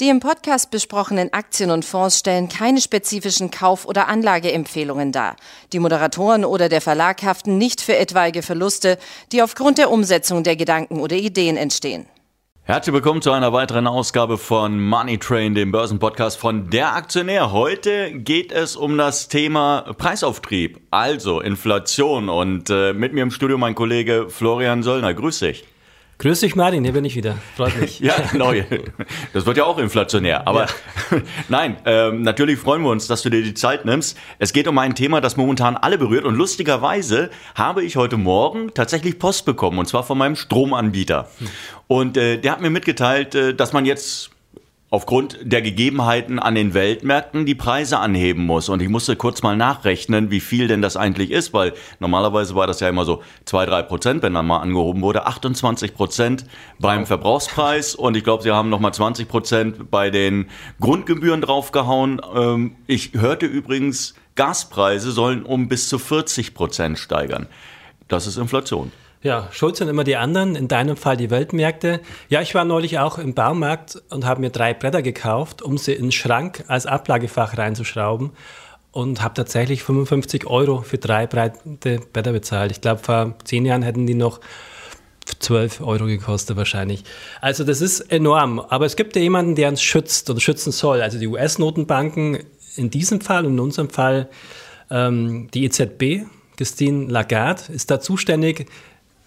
Die im Podcast besprochenen Aktien und Fonds stellen keine spezifischen Kauf- oder Anlageempfehlungen dar. Die Moderatoren oder der Verlag haften nicht für etwaige Verluste, die aufgrund der Umsetzung der Gedanken oder Ideen entstehen. Herzlich willkommen zu einer weiteren Ausgabe von Money Train, dem Börsenpodcast von Der Aktionär. Heute geht es um das Thema Preisauftrieb, also Inflation. Und äh, mit mir im Studio mein Kollege Florian Söllner. Grüß dich. Grüß dich, Martin, hier bin ich wieder. Freut mich. ja, genau. Das wird ja auch inflationär. Aber ja. nein, ähm, natürlich freuen wir uns, dass du dir die Zeit nimmst. Es geht um ein Thema, das momentan alle berührt. Und lustigerweise habe ich heute Morgen tatsächlich Post bekommen, und zwar von meinem Stromanbieter. Hm. Und äh, der hat mir mitgeteilt, äh, dass man jetzt aufgrund der Gegebenheiten an den Weltmärkten die Preise anheben muss. Und ich musste kurz mal nachrechnen, wie viel denn das eigentlich ist, weil normalerweise war das ja immer so zwei drei Prozent, wenn dann mal angehoben wurde. 28 Prozent beim Verbrauchspreis und ich glaube, sie haben nochmal 20 Prozent bei den Grundgebühren draufgehauen. Ähm, ich hörte übrigens, Gaspreise sollen um bis zu 40 Prozent steigern. Das ist Inflation. Ja, schuld sind immer die anderen, in deinem Fall die Weltmärkte. Ja, ich war neulich auch im Baumarkt und habe mir drei Bretter gekauft, um sie in den Schrank als Ablagefach reinzuschrauben und habe tatsächlich 55 Euro für drei breite Bretter bezahlt. Ich glaube, vor zehn Jahren hätten die noch 12 Euro gekostet wahrscheinlich. Also das ist enorm. Aber es gibt ja jemanden, der uns schützt oder schützen soll. Also die US-Notenbanken in diesem Fall und in unserem Fall ähm, die EZB, Christine Lagarde, ist da zuständig,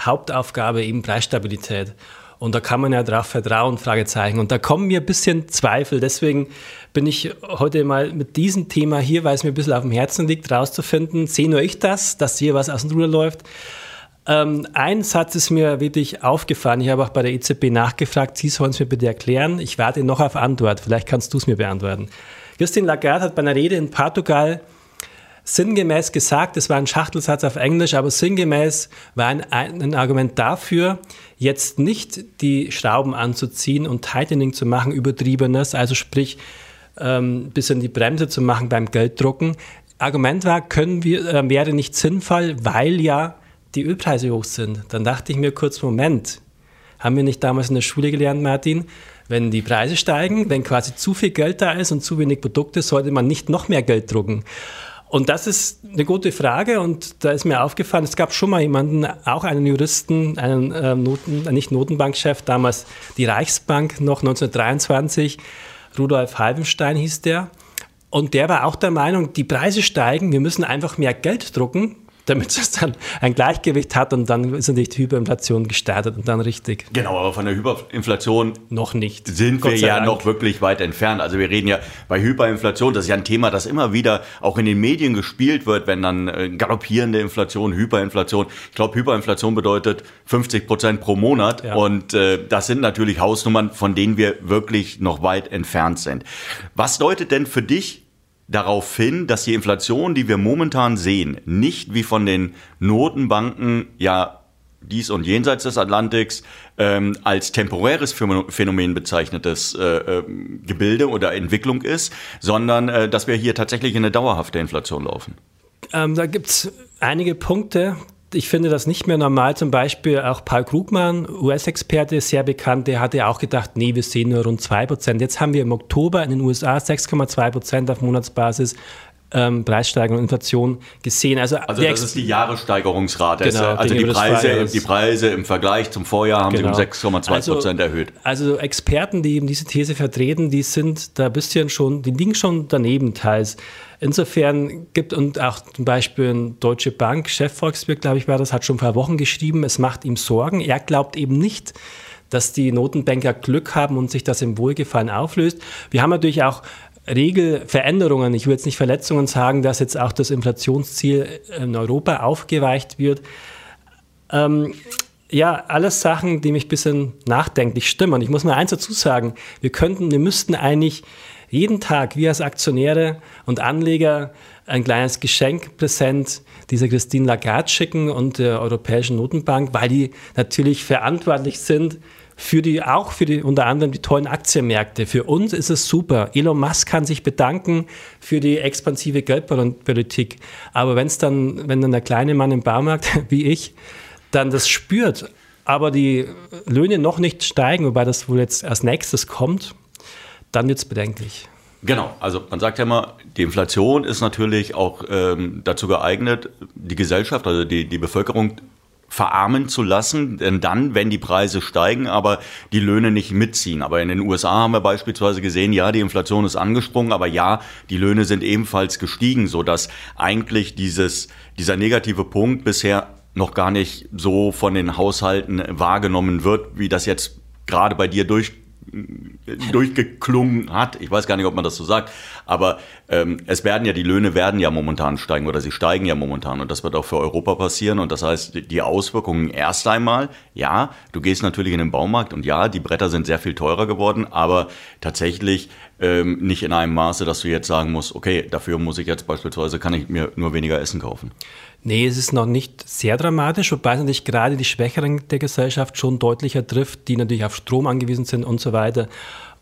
Hauptaufgabe eben Preisstabilität. Und da kann man ja drauf vertrauen, Fragezeichen. Und da kommen mir ein bisschen Zweifel. Deswegen bin ich heute mal mit diesem Thema hier, weil es mir ein bisschen auf dem Herzen liegt, rauszufinden. Sehe nur ich das, dass hier was aus dem Ruder läuft. Ähm, ein Satz ist mir wirklich aufgefallen. Ich habe auch bei der EZB nachgefragt. Sie sollen es mir bitte erklären. Ich warte noch auf Antwort. Vielleicht kannst du es mir beantworten. Christine Lagarde hat bei einer Rede in Portugal sinngemäß gesagt, es war ein Schachtelsatz auf Englisch, aber sinngemäß war ein, ein, Argument dafür, jetzt nicht die Schrauben anzuziehen und Tightening zu machen, übertriebenes, also sprich ähm, bisschen die Bremse zu machen beim Gelddrucken. Argument war, können wir, äh, wäre nicht sinnvoll, weil ja die Ölpreise hoch sind. Dann dachte ich mir kurz, Moment, haben wir nicht damals in der Schule gelernt, Martin? Wenn die Preise steigen, wenn quasi zu viel Geld da ist und zu wenig Produkte, sollte man nicht noch mehr Geld drucken. Und das ist eine gute Frage und da ist mir aufgefallen, es gab schon mal jemanden, auch einen Juristen, einen äh, Noten, nicht Notenbankchef, damals die Reichsbank noch 1923, Rudolf Halbenstein hieß der. Und der war auch der Meinung, die Preise steigen, wir müssen einfach mehr Geld drucken damit es dann ein Gleichgewicht hat und dann ist natürlich die Hyperinflation gestartet und dann richtig. Genau, aber von der Hyperinflation noch nicht. Sind wir ja Dank. noch wirklich weit entfernt. Also wir reden ja bei Hyperinflation, das ist ja ein Thema, das immer wieder auch in den Medien gespielt wird, wenn dann äh, galoppierende Inflation, Hyperinflation. Ich glaube, Hyperinflation bedeutet 50 Prozent pro Monat ja. und äh, das sind natürlich Hausnummern, von denen wir wirklich noch weit entfernt sind. Was deutet denn für dich darauf hin, dass die Inflation, die wir momentan sehen, nicht wie von den Notenbanken ja dies und jenseits des Atlantiks ähm, als temporäres Phänomen bezeichnetes äh, äh, Gebilde oder Entwicklung ist, sondern äh, dass wir hier tatsächlich in eine dauerhafte Inflation laufen. Ähm, da gibt es einige Punkte, ich finde das nicht mehr normal. Zum Beispiel auch Paul Krugmann, US-Experte, sehr bekannt, der hatte auch gedacht, nee, wir sehen nur rund 2%. Jetzt haben wir im Oktober in den USA 6,2% auf Monatsbasis ähm, Preissteigerung und Inflation gesehen. Also, also das ist die Jahressteigerungsrate. Genau, also die Preise, die Preise im Vergleich zum Vorjahr haben genau. sich um 6,2 also, Prozent erhöht. Also Experten, die eben diese These vertreten, die sind da ein bisschen schon, die liegen schon daneben teils. Insofern gibt und auch zum Beispiel eine Deutsche Bank, Chef Volkswirt, glaube ich, war das, hat schon vor Wochen geschrieben, es macht ihm Sorgen. Er glaubt eben nicht, dass die Notenbanker Glück haben und sich das im Wohlgefallen auflöst. Wir haben natürlich auch Regelveränderungen, ich will jetzt nicht Verletzungen sagen, dass jetzt auch das Inflationsziel in Europa aufgeweicht wird. Ähm, ja, alles Sachen, die mich ein bisschen nachdenklich stimmen. Ich muss mal eins dazu sagen, wir könnten, wir müssten eigentlich jeden Tag, wir als Aktionäre und Anleger, ein kleines Geschenk, Präsent dieser Christine Lagarde schicken und der Europäischen Notenbank, weil die natürlich verantwortlich sind für die, auch für die, unter anderem die tollen Aktienmärkte. Für uns ist es super. Elon Musk kann sich bedanken für die expansive Geldpolitik. Aber wenn es dann, wenn dann der kleine Mann im Baumarkt, wie ich, dann das spürt, aber die Löhne noch nicht steigen, wobei das wohl jetzt als nächstes kommt, dann wird es bedenklich. Genau, also man sagt ja immer, die Inflation ist natürlich auch ähm, dazu geeignet, die Gesellschaft, also die, die Bevölkerung verarmen zu lassen, denn dann, wenn die Preise steigen, aber die Löhne nicht mitziehen. Aber in den USA haben wir beispielsweise gesehen, ja, die Inflation ist angesprungen, aber ja, die Löhne sind ebenfalls gestiegen, so dass eigentlich dieses, dieser negative Punkt bisher noch gar nicht so von den Haushalten wahrgenommen wird, wie das jetzt gerade bei dir durch durchgeklungen hat. Ich weiß gar nicht, ob man das so sagt, aber ähm, es werden ja die Löhne werden ja momentan steigen oder sie steigen ja momentan und das wird auch für Europa passieren und das heißt die Auswirkungen erst einmal, ja, du gehst natürlich in den Baumarkt und ja, die Bretter sind sehr viel teurer geworden, aber tatsächlich ähm, nicht in einem Maße, dass du jetzt sagen musst, okay, dafür muss ich jetzt beispielsweise kann ich mir nur weniger Essen kaufen. Nee, es ist noch nicht sehr dramatisch, wobei es natürlich gerade die Schwächeren der Gesellschaft schon deutlicher trifft, die natürlich auf Strom angewiesen sind und so weiter.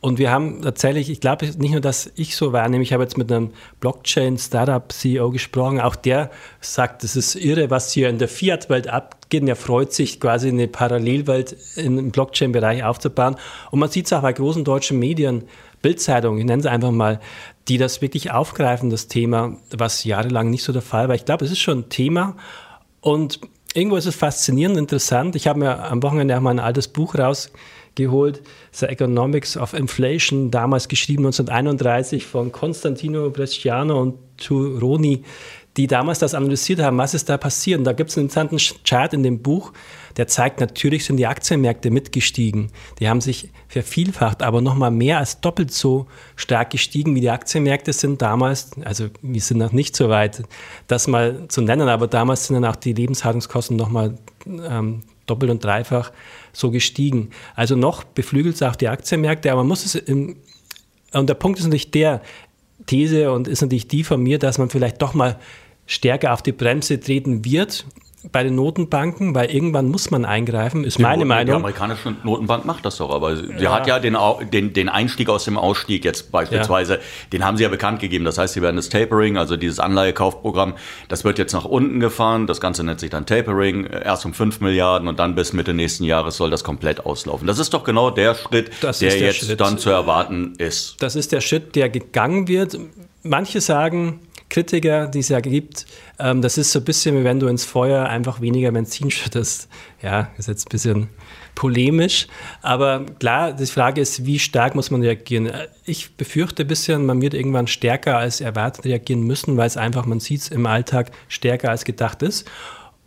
Und wir haben tatsächlich, ich glaube nicht nur, dass ich so wahrnehme, ich habe jetzt mit einem Blockchain-Startup-CEO gesprochen, auch der sagt, es ist irre, was hier in der Fiat-Welt abgeht und er freut sich quasi eine Parallelwelt im Blockchain-Bereich aufzubauen. Und man sieht es auch bei großen deutschen Medien, Bildzeitung, ich nenne es einfach mal, die das wirklich aufgreifen, das Thema, was jahrelang nicht so der Fall war. Ich glaube, es ist schon ein Thema und irgendwo ist es faszinierend, interessant. Ich habe mir am Wochenende auch mal ein altes Buch rausgeholt, The Economics of Inflation, damals geschrieben 1931 von Constantino Bresciano und Turoni die damals das analysiert haben, was ist da passiert. Und da gibt es einen interessanten Chart in dem Buch, der zeigt, natürlich sind die Aktienmärkte mitgestiegen. Die haben sich vervielfacht, aber nochmal mehr als doppelt so stark gestiegen, wie die Aktienmärkte sind damals. Also wir sind noch nicht so weit, das mal zu nennen, aber damals sind dann auch die Lebenshaltungskosten nochmal ähm, doppelt und dreifach so gestiegen. Also noch beflügelt es auch die Aktienmärkte, aber man muss es im, und der Punkt ist natürlich der, These und ist natürlich die von mir, dass man vielleicht doch mal stärker auf die Bremse treten wird bei den Notenbanken, weil irgendwann muss man eingreifen, ist die meine Noten, Meinung. Die amerikanische Notenbank macht das doch, aber sie ja. hat ja den, den, den, Einstieg aus dem Ausstieg jetzt beispielsweise, ja. den haben sie ja bekannt gegeben. Das heißt, sie werden das Tapering, also dieses Anleihekaufprogramm, das wird jetzt nach unten gefahren. Das Ganze nennt sich dann Tapering, erst um 5 Milliarden und dann bis Mitte nächsten Jahres soll das komplett auslaufen. Das ist doch genau der Schritt, das der, der jetzt Schritt. dann zu erwarten ist. Das ist der Schritt, der gegangen wird. Manche sagen, Kritiker, die es ja gibt, ähm, das ist so ein bisschen wie wenn du ins Feuer einfach weniger Benzin schüttest. Ja, ist jetzt ein bisschen polemisch, aber klar, die Frage ist, wie stark muss man reagieren? Ich befürchte ein bisschen, man wird irgendwann stärker als erwartet reagieren müssen, weil es einfach, man sieht es im Alltag, stärker als gedacht ist.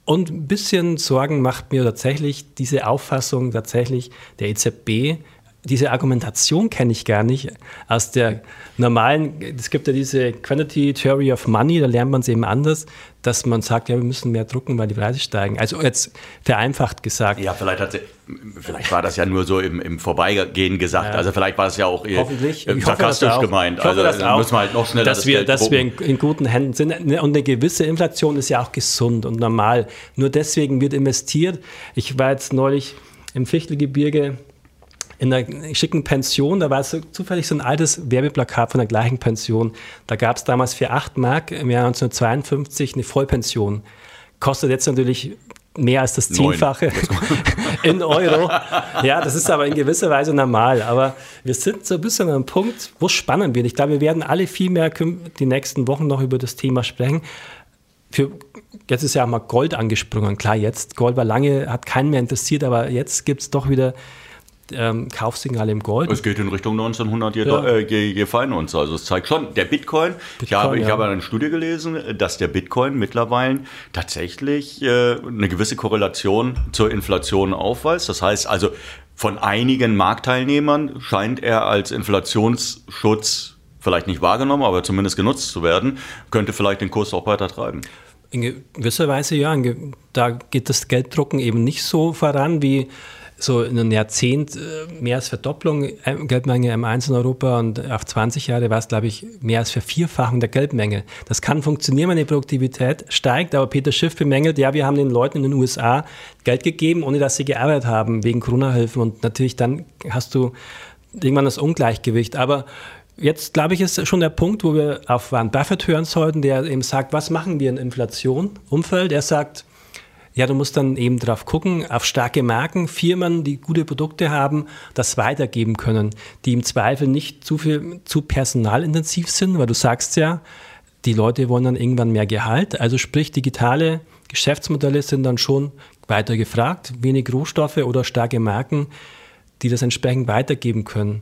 Und ein bisschen Sorgen macht mir tatsächlich diese Auffassung tatsächlich der EZB, diese Argumentation kenne ich gar nicht aus der normalen, es gibt ja diese Quantity Theory of Money, da lernt man es eben anders, dass man sagt, ja, wir müssen mehr drucken, weil die Preise steigen. Also jetzt vereinfacht gesagt. Ja, vielleicht, hat sie, vielleicht war das ja nur so im, im Vorbeigehen gesagt. Ja. Also vielleicht war es ja auch Hoffentlich. sarkastisch gemeint. also da müssen wir halt noch schneller dass das wir, Dass wir in, in, guten Händen sind. Und eine gewisse Inflation ist ja auch gesund und normal. Nur deswegen wird investiert. Ich war jetzt neulich im Fichtelgebirge in einer schicken Pension, da war so zufällig so ein altes Werbeplakat von der gleichen Pension. Da gab es damals für 8 Mark im Jahr 1952 eine Vollpension. Kostet jetzt natürlich mehr als das Zehnfache in Euro. Ja, das ist aber in gewisser Weise normal. Aber wir sind so ein bisschen an einem Punkt, wo es spannend wird. Ich glaube, wir werden alle viel mehr die nächsten Wochen noch über das Thema sprechen. Für, jetzt ist ja auch mal Gold angesprungen. Klar, jetzt, Gold war lange, hat keinen mehr interessiert, aber jetzt gibt es doch wieder ähm, Kaufsignale im Gold. Es geht in Richtung 1900 je, ja. äh, je, je Feinunze. Also es zeigt schon, der Bitcoin, Bitcoin ich, habe, ja. ich habe eine Studie gelesen, dass der Bitcoin mittlerweile tatsächlich äh, eine gewisse Korrelation zur Inflation aufweist. Das heißt also, von einigen Marktteilnehmern scheint er als Inflationsschutz vielleicht nicht wahrgenommen, aber zumindest genutzt zu werden, könnte vielleicht den Kurs auch weiter treiben. In gewisser Weise ja. Da geht das Gelddrucken eben nicht so voran wie so in einem Jahrzehnt äh, mehr als Verdopplung äh, Geldmenge M1 in Europa und auf 20 Jahre war es, glaube ich, mehr als Vervierfachung der Geldmenge. Das kann funktionieren, wenn die Produktivität steigt, aber Peter Schiff bemängelt, ja, wir haben den Leuten in den USA Geld gegeben, ohne dass sie gearbeitet haben, wegen Corona-Hilfen und natürlich dann hast du irgendwann das Ungleichgewicht. Aber jetzt, glaube ich, ist schon der Punkt, wo wir auf Warren Buffett hören sollten, der eben sagt, was machen wir in Inflation, Umfeld? Er sagt, Ja, du musst dann eben drauf gucken, auf starke Marken, Firmen, die gute Produkte haben, das weitergeben können, die im Zweifel nicht zu viel zu personalintensiv sind, weil du sagst ja, die Leute wollen dann irgendwann mehr Gehalt. Also sprich, digitale Geschäftsmodelle sind dann schon weiter gefragt, wenig Rohstoffe oder starke Marken, die das entsprechend weitergeben können.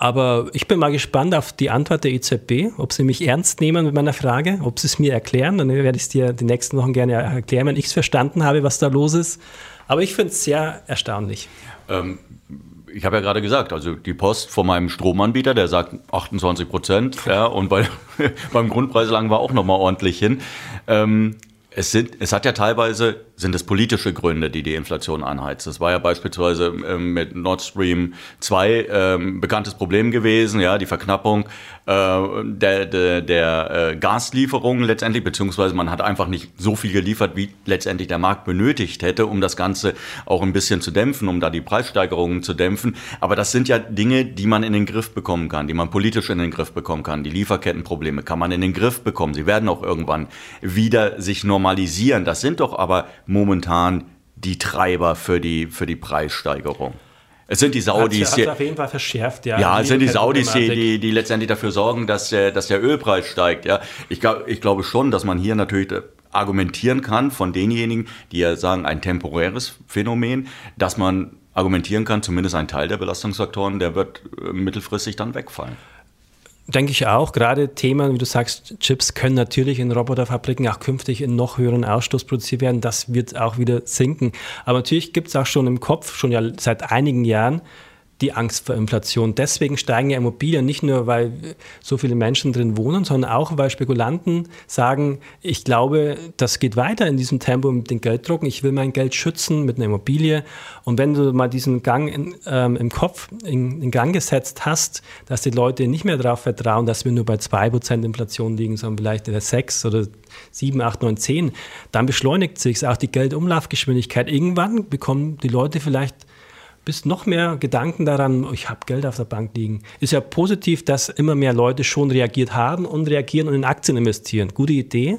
Aber ich bin mal gespannt auf die Antwort der EZB, ob sie mich ernst nehmen mit meiner Frage, ob sie es mir erklären. Dann werde ich es dir die nächsten Wochen gerne erklären, wenn ich es verstanden habe, was da los ist. Aber ich finde es sehr erstaunlich. Ähm, ich habe ja gerade gesagt, also die Post von meinem Stromanbieter, der sagt 28 Prozent, ja, und bei, beim Grundpreis lagen wir auch nochmal ordentlich hin. Ähm, es, sind, es hat ja teilweise sind es politische Gründe, die die Inflation anheizt. Das war ja beispielsweise ähm, mit Nord Stream 2 ähm, bekanntes Problem gewesen, ja, die Verknappung äh, der, der, der äh, Gaslieferungen letztendlich, beziehungsweise man hat einfach nicht so viel geliefert, wie letztendlich der Markt benötigt hätte, um das Ganze auch ein bisschen zu dämpfen, um da die Preissteigerungen zu dämpfen. Aber das sind ja Dinge, die man in den Griff bekommen kann, die man politisch in den Griff bekommen kann. Die Lieferkettenprobleme kann man in den Griff bekommen. Sie werden auch irgendwann wieder sich normalisieren. Das sind doch aber momentan die Treiber für die, für die Preissteigerung. Es sind die Saudis. Hat auf jeden Fall verschärft, ja. Ja, es sind die Saudis, die, die, die letztendlich dafür sorgen, dass der, dass der Ölpreis steigt. Ja, ich, ich glaube schon, dass man hier natürlich argumentieren kann von denjenigen, die ja sagen, ein temporäres Phänomen, dass man argumentieren kann, zumindest ein Teil der Belastungsfaktoren, der wird äh, mittelfristig dann wegfallen. Denke ich auch. Gerade Themen, wie du sagst, Chips können natürlich in Roboterfabriken auch künftig in noch höheren Ausstoß produziert werden. Das wird auch wieder sinken. Aber natürlich gibt es auch schon im Kopf, schon ja seit einigen Jahren, die Angst vor Inflation. Deswegen steigen ja Immobilien nicht nur, weil so viele Menschen drin wohnen, sondern auch, weil Spekulanten sagen, ich glaube, das geht weiter in diesem Tempo mit den Gelddrucken. Ich will mein Geld schützen mit einer Immobilie. Und wenn du mal diesen Gang in, ähm, im Kopf in, in, Gang gesetzt hast, dass die Leute nicht mehr darauf vertrauen, dass wir nur bei 2% Inflation liegen, sondern vielleicht in der 6 oder 7, 8, 9, 10, dann beschleunigt sich auch die Geldumlaufgeschwindigkeit. Irgendwann bekommen die Leute vielleicht bist noch mehr Gedanken daran, ich habe Geld auf der Bank liegen. Ist ja positiv, dass immer mehr Leute schon reagiert haben und reagieren und in Aktien investieren. Gute Idee.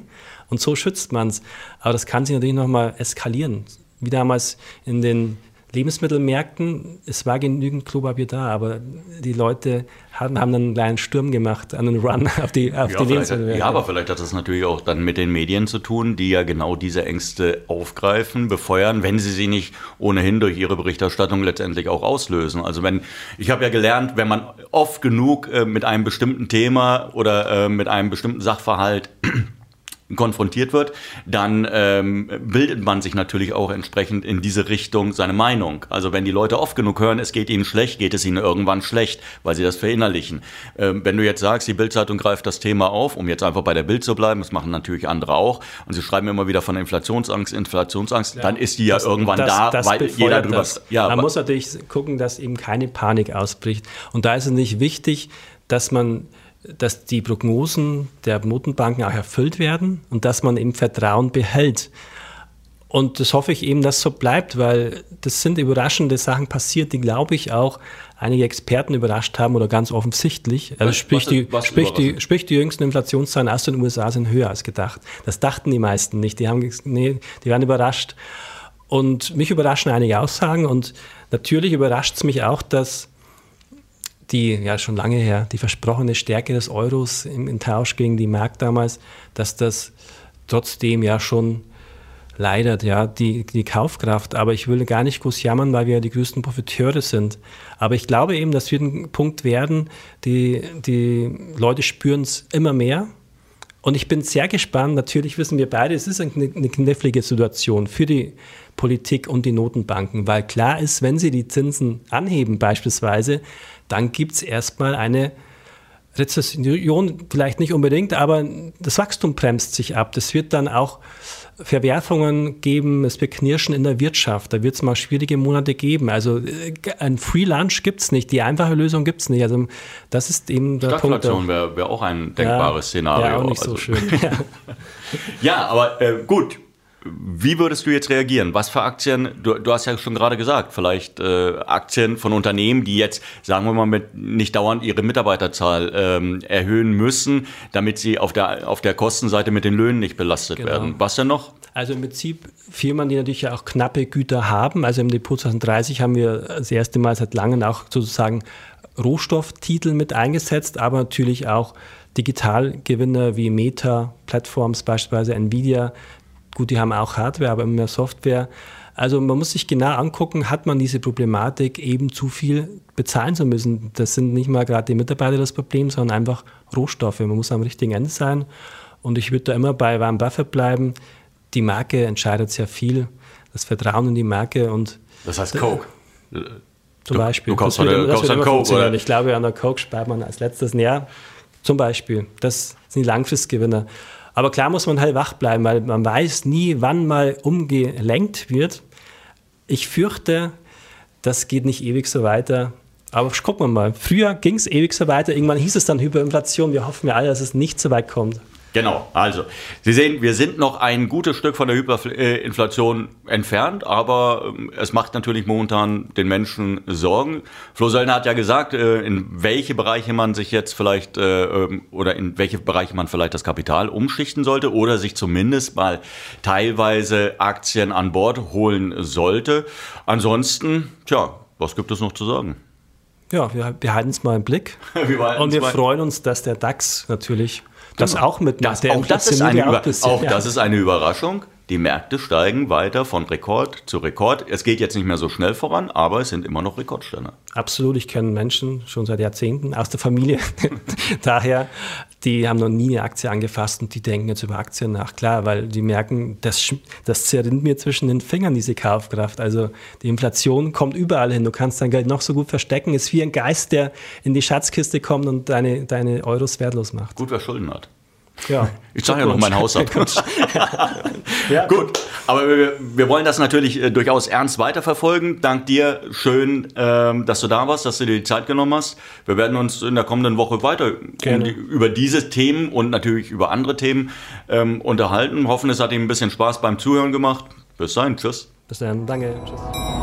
Und so schützt man es. Aber das kann sich natürlich nochmal eskalieren. Wie damals in den Lebensmittelmärkten, es war genügend Klopapier da, aber die Leute haben, haben dann einen kleinen Sturm gemacht, einen Run auf die, auf ja, die Lebensmittelmärkte. Ja, aber vielleicht hat das natürlich auch dann mit den Medien zu tun, die ja genau diese Ängste aufgreifen, befeuern, wenn sie sie nicht ohnehin durch ihre Berichterstattung letztendlich auch auslösen. Also wenn, ich habe ja gelernt, wenn man oft genug äh, mit einem bestimmten Thema oder äh, mit einem bestimmten Sachverhalt konfrontiert wird, dann ähm, bildet man sich natürlich auch entsprechend in diese Richtung seine Meinung. Also wenn die Leute oft genug hören, es geht ihnen schlecht, geht es ihnen irgendwann schlecht, weil sie das verinnerlichen. Ähm, wenn du jetzt sagst, die Bildzeitung greift das Thema auf, um jetzt einfach bei der Bild zu bleiben, das machen natürlich andere auch, und sie schreiben immer wieder von Inflationsangst, Inflationsangst, ja, dann ist die ja das, irgendwann das, da, das weil jeder drüber. Ja, man muss natürlich gucken, dass eben keine Panik ausbricht. Und da ist es nicht wichtig, dass man dass die Prognosen der Notenbanken auch erfüllt werden und dass man eben Vertrauen behält. Und das hoffe ich eben, dass so bleibt, weil das sind überraschende Sachen passiert, die, glaube ich, auch einige Experten überrascht haben oder ganz offensichtlich. Also sprich, die, sprich, die, sprich die jüngsten Inflationszahlen aus den USA sind höher als gedacht. Das dachten die meisten nicht. Die, haben, nee, die waren überrascht. Und mich überraschen einige Aussagen und natürlich überrascht es mich auch, dass die ja schon lange her, die versprochene Stärke des Euros im, im Tausch gegen die Mark damals, dass das trotzdem ja schon leidet, ja, die, die Kaufkraft. Aber ich will gar nicht groß jammern, weil wir ja die größten Profiteure sind. Aber ich glaube eben, das wird ein Punkt werden, die, die Leute spüren es immer mehr. Und ich bin sehr gespannt. Natürlich wissen wir beide, es ist eine, eine knifflige Situation für die Politik und die Notenbanken, weil klar ist, wenn sie die Zinsen anheben beispielsweise, dann gibt es erstmal eine Rezession, vielleicht nicht unbedingt, aber das Wachstum bremst sich ab. Das wird dann auch Verwerfungen geben, es wird Knirschen in der Wirtschaft, da wird es mal schwierige Monate geben. Also äh, ein Free Lunch gibt es nicht, die einfache Lösung gibt es nicht. Also das ist eben der Punkt. wäre wär auch ein denkbares ja, Szenario. Ja, auch nicht also. so schön. ja. ja, aber äh, gut, wie würdest du jetzt reagieren? Was für Aktien? Du, du hast ja schon gerade gesagt, vielleicht äh, Aktien von Unternehmen, die jetzt, sagen wir mal, mit nicht dauernd ihre Mitarbeiterzahl ähm, erhöhen müssen, damit sie auf der, auf der Kostenseite mit den Löhnen nicht belastet genau. werden. Was denn noch? Also im Prinzip Firmen, die natürlich auch knappe Güter haben. Also im Depot 2030 haben wir das erste Mal seit langem auch sozusagen Rohstofftitel mit eingesetzt, aber natürlich auch Digitalgewinner wie Meta, Platforms beispielsweise Nvidia. Gut, die haben auch Hardware, aber immer mehr Software. Also man muss sich genau angucken, hat man diese Problematik, eben zu viel bezahlen zu müssen. Das sind nicht mal gerade die Mitarbeiter das Problem, sondern einfach Rohstoffe. Man muss am richtigen Ende sein. Und ich würde da immer bei Warren Buffett bleiben die Marke entscheidet sehr viel, das Vertrauen in die Marke und. Das heißt Coke. Zum du, Beispiel. Du kaufst das wird, das wird Coke, oder? Ich glaube, an der Coke spart man als letztes Jahr. Zum Beispiel. Das sind die Langfristgewinner. Aber klar muss man halt wach bleiben, weil man weiß nie, wann mal umgelenkt wird. Ich fürchte, das geht nicht ewig so weiter. Aber gucken wir mal. Früher ging es ewig so weiter. Irgendwann hieß es dann Hyperinflation. Wir hoffen ja alle, dass es nicht so weit kommt. Genau, also Sie sehen, wir sind noch ein gutes Stück von der Hyperinflation entfernt, aber ähm, es macht natürlich momentan den Menschen Sorgen. Flo Söllner hat ja gesagt, äh, in welche Bereiche man sich jetzt vielleicht äh, ähm, oder in welche Bereiche man vielleicht das Kapital umschichten sollte oder sich zumindest mal teilweise Aktien an Bord holen sollte. Ansonsten, tja, was gibt es noch zu sagen? Ja, wir, halten es mal im Blick. wir und wir freuen uns, dass der DAX natürlich das genau. auch mit das, auch, das ist eine Über bisschen, auch ja. das ist eine Überraschung. Die Märkte steigen weiter von Rekord zu Rekord. Es geht jetzt nicht mehr so schnell voran, aber es sind immer noch Rekordstände. Absolut. Ich kenne Menschen schon seit Jahrzehnten aus der Familie. Daher, die haben noch nie eine Aktie angefasst und die denken jetzt über Aktien nach. Klar, weil die merken, das, das zerrinnt mir zwischen den Fingern, diese Kaufkraft. Also die Inflation kommt überall hin. Du kannst dein Geld noch so gut verstecken. Ist wie ein Geist, der in die Schatzkiste kommt und deine, deine Euros wertlos macht. Gut, wer Schulden hat. Ja. Ich zahle ja noch mein Haus ab. ja. Gut, aber wir, wir, wollen das natürlich äh, durchaus ernst weiterverfolgen. Dank dir, schön, ähm, dass du da warst, dass du dir die Zeit genommen hast. Wir werden uns in der kommenden Woche weiter um die, über diese Themen und natürlich über andere Themen ähm, unterhalten. Hoffen, es hat Ihnen ein bisschen Spaß beim Zuhören gemacht. Bis dahin, tschüss. Bis dann, danke, tschüss.